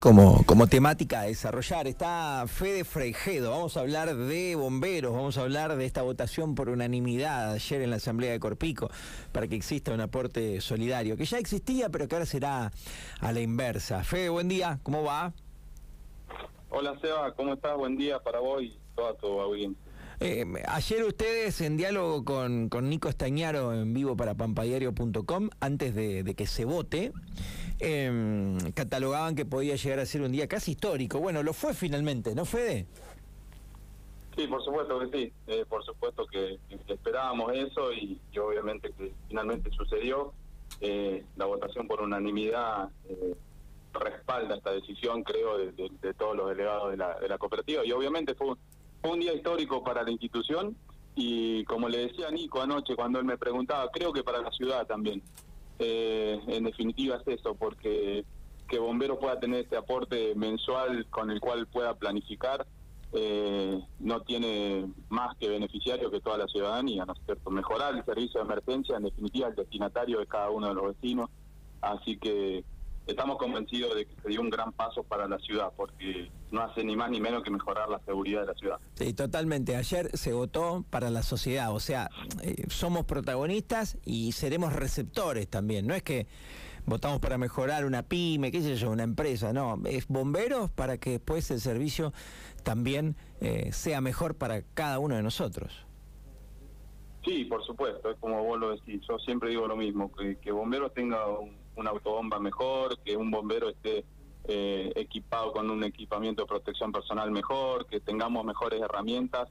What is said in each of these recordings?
como, como temática a desarrollar. Está Fede Freijedo, vamos a hablar de bomberos, vamos a hablar de esta votación por unanimidad ayer en la Asamblea de Corpico para que exista un aporte solidario, que ya existía pero que ahora será a la inversa. Fede, buen día, ¿cómo va? Hola Seba, ¿cómo estás? Buen día para vos y toda tu audiencia. Eh, ayer ustedes en diálogo con, con Nico Estañaro en vivo para pampadiario.com, antes de, que se vote, eh, catalogaban que podía llegar a ser un día casi histórico. Bueno, lo fue finalmente, ¿no, Fede? Sí, por supuesto que sí. Eh, por supuesto que, esperábamos eso y, obviamente que finalmente sucedió. Eh, la votación por unanimidad eh, respalda esta decisión, creo, de, de, de, todos los delegados de la, de la cooperativa y obviamente fue, fue un día histórico para la institución y como le decía Nico anoche cuando él me preguntaba, creo que para la ciudad también. Eh, en definitiva es eso, porque que Bomberos pueda tener este aporte mensual con el cual pueda planificar, eh, no tiene más que beneficiario que toda la ciudadanía, ¿no es cierto? Mejorar el servicio de emergencia, en definitiva, el destinatario de cada uno de los vecinos. Así que estamos convencidos de que sería un gran paso para la ciudad, porque no hace ni más ni menos que mejorar la seguridad de la ciudad. Sí, totalmente. Ayer se votó para la sociedad, o sea, eh, somos protagonistas y seremos receptores también. No es que votamos para mejorar una pyme, qué sé yo, una empresa, no, es bomberos para que después el servicio también eh, sea mejor para cada uno de nosotros. Sí, por supuesto, es como vos lo decís, yo siempre digo lo mismo, que, que bomberos tenga un, una autobomba mejor, que un bombero esté eh, equipado con un equipamiento de protección personal mejor, que tengamos mejores herramientas.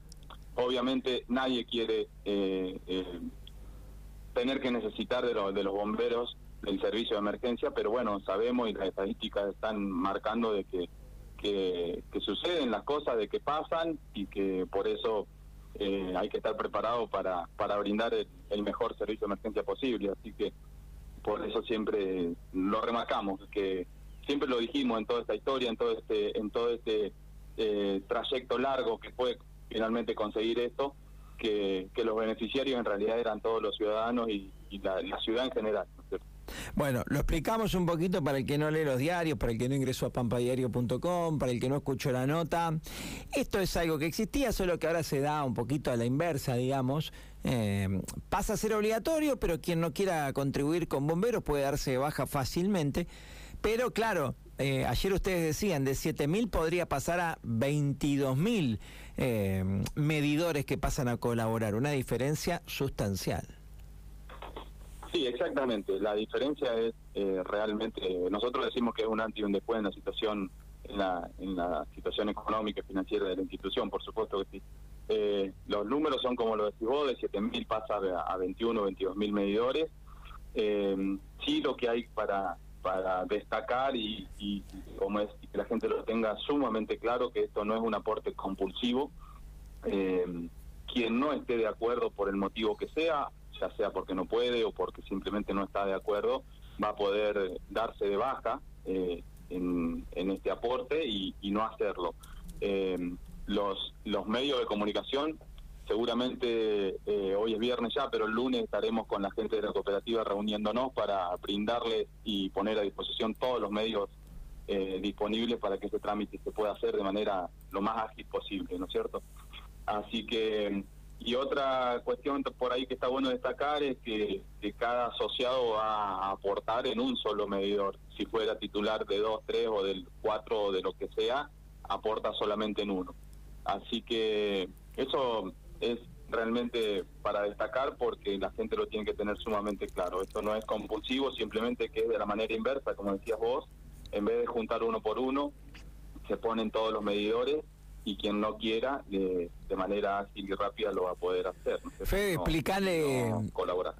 Obviamente nadie quiere eh, eh, tener que necesitar de, lo, de los bomberos del servicio de emergencia, pero bueno, sabemos y las estadísticas están marcando de que, que, suceden las cosas, de que pasan y que por eso eh, hay que estar preparado para, para brindar el, el mejor servicio de emergencia posible. Así que por eso siempre lo remarcamos, que siempre lo dijimos en toda esta historia, en todo este, en todo este eh, trayecto largo que fue finalmente conseguir esto, que, los beneficiarios en realidad eran todos los ciudadanos y, la, ciudad en general. ¿No bueno, lo explicamos un poquito para el que no lee los diarios, para el que no ingresó a pampadiario.com, para el que no escuchó la nota. Esto es algo que existía, solo que ahora se da un poquito a la inversa, digamos. Eh, pasa a ser obligatorio, pero quien no quiera contribuir con bomberos puede darse baja fácilmente. Pero claro, eh, ayer ustedes decían, de 7.000 podría pasar a 22.000 eh, medidores que pasan a colaborar, una diferencia sustancial. Sí, exactamente. La diferencia es eh, realmente, nosotros decimos que es un antes y un después en la situación, en la, en la situación económica y financiera de la institución, por supuesto que sí. Eh, los números son como lo decís vos, de 7.000 pasa a 21, 22 mil medidores. Eh, sí, lo que hay para para destacar y, y, como es que la gente lo tenga sumamente claro que esto no es un aporte compulsivo. Eh, quien no esté de acuerdo por el motivo que sea, ya sea porque no puede o porque simplemente no está de acuerdo, va a poder darse de baja eh, en, este aporte y, no hacerlo. Eh, los, medios de comunicación, seguramente eh, hoy es viernes ya, pero el lunes estaremos con la gente de la cooperativa reuniéndonos para brindarles y poner a disposición todos los medios eh, disponibles para que ese trámite se pueda hacer de manera lo más ágil posible, ¿no es cierto? Así que y otra cuestión por ahí que está bueno destacar es que, cada asociado va a aportar en un solo medidor. Si fuera titular de dos, tres o del cuatro o de lo que sea, aporta solamente en uno. Así que eso es realmente para destacar porque la gente lo tiene que tener sumamente claro. Esto no es compulsivo, simplemente que es de la manera inversa, como decías vos. En vez de juntar uno por uno, se ponen todos los medidores y quien no quiera de, de, manera ágil y rápida lo va a poder hacer. ¿no? Fede, no, explícale, no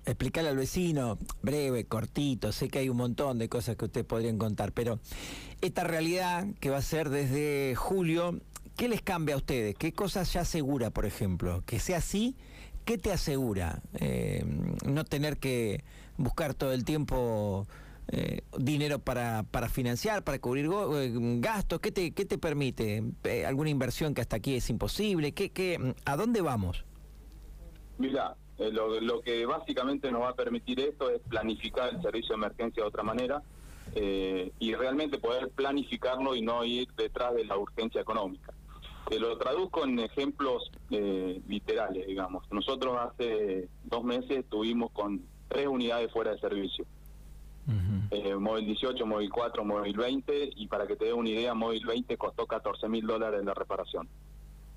explícale al vecino, breve, cortito, sé que hay un montón de cosas que ustedes podrían contar, pero esta realidad que va a ser desde julio, ¿qué les cambia a ustedes? ¿Qué cosas ya asegura, por ejemplo? Que sea así, ¿qué te asegura? Eh, no tener que buscar todo el tiempo eh, dinero para, para financiar, para cubrir eh, gastos? ¿Qué te, qué te permite? Eh, ¿Alguna inversión que hasta aquí es imposible? ¿Qué, qué, ¿A dónde vamos? Mira, lo, lo, que básicamente nos va a permitir esto es planificar el servicio de emergencia de otra manera. eh, y realmente poder planificarlo y no ir detrás de la urgencia económica. Lo traduzco en ejemplos eh, literales, digamos. Nosotros hace dos meses estuvimos con tres unidades fuera de servicio. Eh, móvil 18, móvil 4, móvil 20 y para que te dé una idea, móvil 20 costó 14 mil dólares la reparación.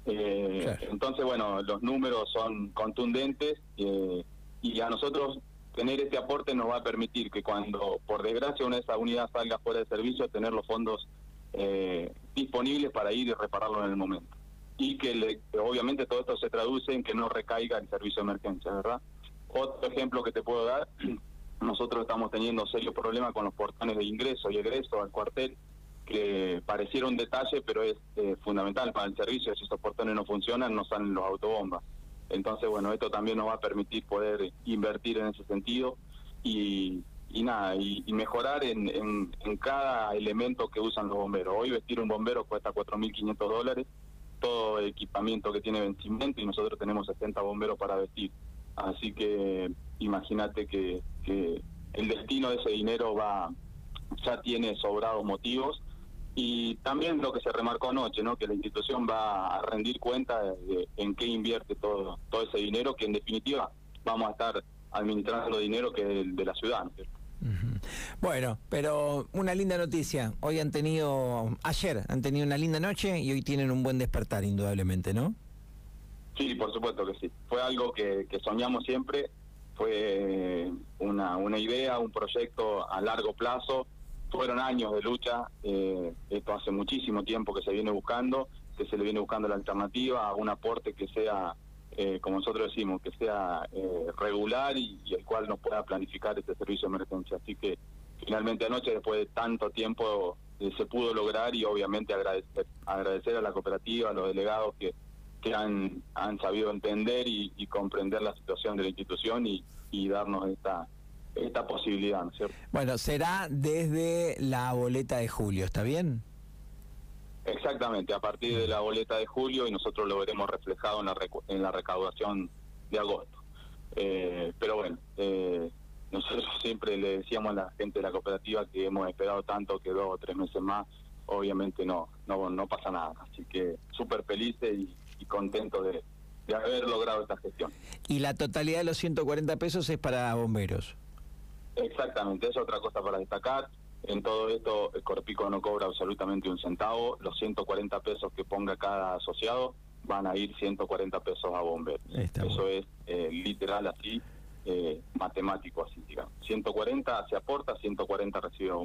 Eh, entonces, bueno, los números son contundentes y a nosotros tener este aporte nos va a permitir que cuando, por desgracia, una de esas unidades salga fuera de servicio, tener los fondos eh, disponibles para ir y repararlo en el momento. Y que obviamente todo esto se traduce en que no recaiga el servicio de emergencia, ¿verdad? Otro ejemplo que te puedo dar, nosotros estamos teniendo serios problemas con los portones de ingreso y egreso al cuartel, que pareciera un detalle, pero es eh, fundamental para el servicio. Si esos portones no funcionan, no salen los autobombas. Entonces, bueno, esto también nos va a permitir poder invertir en ese sentido y, y nada, y, mejorar en, en, cada elemento que usan los bomberos. Hoy vestir un bombero cuesta 4.500 dólares, todo equipamiento que tiene vencimiento y nosotros tenemos 60 bomberos para vestir. Así que imagínate que, que el destino de ese dinero va ya tiene sobrados motivos y también lo que se remarcó anoche, ¿no? que la institución va a rendir cuenta de, en qué invierte todo todo ese dinero, que en definitiva vamos a estar administrando dinero que es de la ciudad. Bueno, pero una linda noticia. Hoy han tenido, ayer han tenido una linda noche y hoy tienen un buen despertar, indudablemente, ¿no? Sí, por supuesto que sí. Fue algo que, soñamos siempre, fue una, una idea, un proyecto a largo plazo. Fueron años de lucha, eh, esto hace muchísimo tiempo que se viene buscando, que se le viene buscando la alternativa, un aporte que sea eh, como nosotros decimos, que sea eh, regular y, el cual nos pueda planificar este servicio de emergencia. Así que finalmente anoche, después de tanto tiempo, eh, se pudo lograr y obviamente agradecer, agradecer a la cooperativa, a los delegados que, que han, han sabido entender y, comprender la situación de la institución y, y darnos esta esta posibilidad, ¿no es cierto? Bueno, será desde la boleta de julio, ¿está bien? Exactamente, a partir de la boleta de julio y nosotros lo veremos reflejado en la, en la recaudación de agosto. Eh, pero bueno, eh, nosotros siempre le decíamos a la gente de la cooperativa que hemos esperado tanto que dos o tres meses más, obviamente no, no, no pasa nada. Así que súper felices y, y contentos de, de haber logrado esta gestión. ¿Y la totalidad de los 140 pesos es para bomberos? Exactamente, es otra cosa para destacar. En todo esto, el Corpico no cobra absolutamente un centavo. Los 140 pesos que ponga cada asociado van a ir 140 pesos a bomberos. Eso es eh, literal así, eh, matemático así, digamos. 140 se aporta, 140 recibe bomberos.